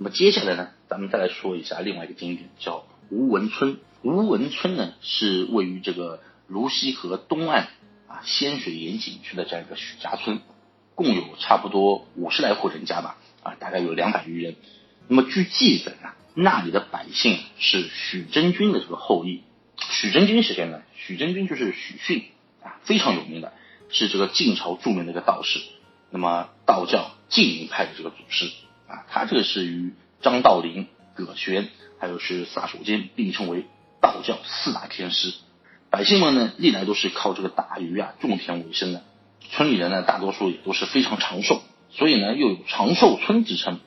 那么接下来呢，咱们再来说一下另外一个景点，叫吴文村。吴文村呢是位于这个泸溪河东岸啊仙水岩景区的这样一个许家村，共有差不多五十来户人家吧，啊，大概有两百余人。那么据记载啊，那里的百姓是许真君的这个后裔。许真君是谁呢？许真君就是许逊啊，非常有名的，是这个晋朝著名的一个道士。那么道教晋灵派的这个祖师啊，他这个是与张道陵、葛玄，还有是撒手间并称为道教四大天师。百姓们呢，历来都是靠这个打鱼啊、种田为生的。村里人呢，大多数也都是非常长寿，所以呢，又有长寿村之称。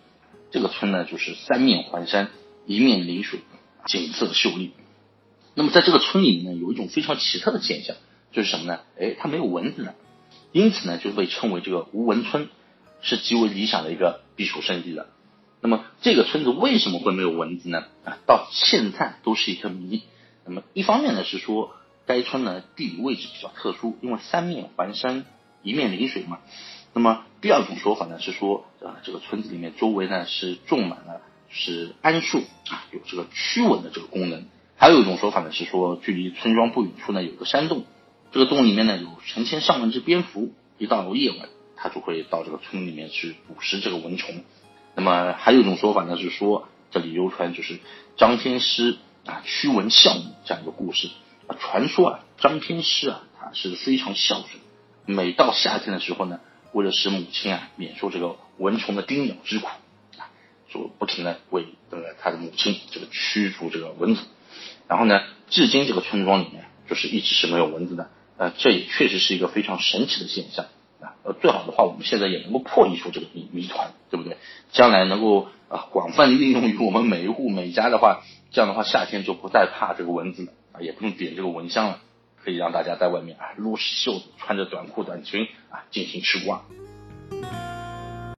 这个村呢，就是三面环山，一面临水，景色秀丽。那么在这个村里面呢，有一种非常奇特的现象，就是什么呢？哎，它没有蚊子呢，因此呢，就被称为这个无蚊村，是极为理想的一个避暑胜地的。那么这个村子为什么会没有蚊子呢？啊，到现在都是一个谜。那么一方面呢是说，该村呢地理位置比较特殊，因为三面环山，一面临水嘛。那么第二种说法呢是说，啊，这个村子里面周围呢是种满了是桉树啊，有这个驱蚊的这个功能。还有一种说法呢是说，距离村庄不远处呢有个山洞，这个洞里面呢有成千上万只蝙蝠，一到夜晚他就会到这个村里面去捕食这个蚊虫。那么还有一种说法呢是说，这里流传就是张天师啊驱蚊孝母这样一个故事，传说啊张天师啊他是非常孝顺，每到夏天的时候呢。为了使母亲啊免受这个蚊虫的叮咬之苦啊，就不停的为这个他的母亲这个驱逐这个蚊子。然后呢，至今这个村庄里面就是一直是没有蚊子的。呃，这也确实是一个非常神奇的现象。最好的话，我们现在也能够破译出这个谜谜团，对不对？将来能够啊广泛应用于我们每一户每家的话，这样的话夏天就不再怕这个蚊子了啊，也不用点这个蚊香了。可以让大家在外面啊撸起袖子，穿着短裤短裙啊进行吃瓜。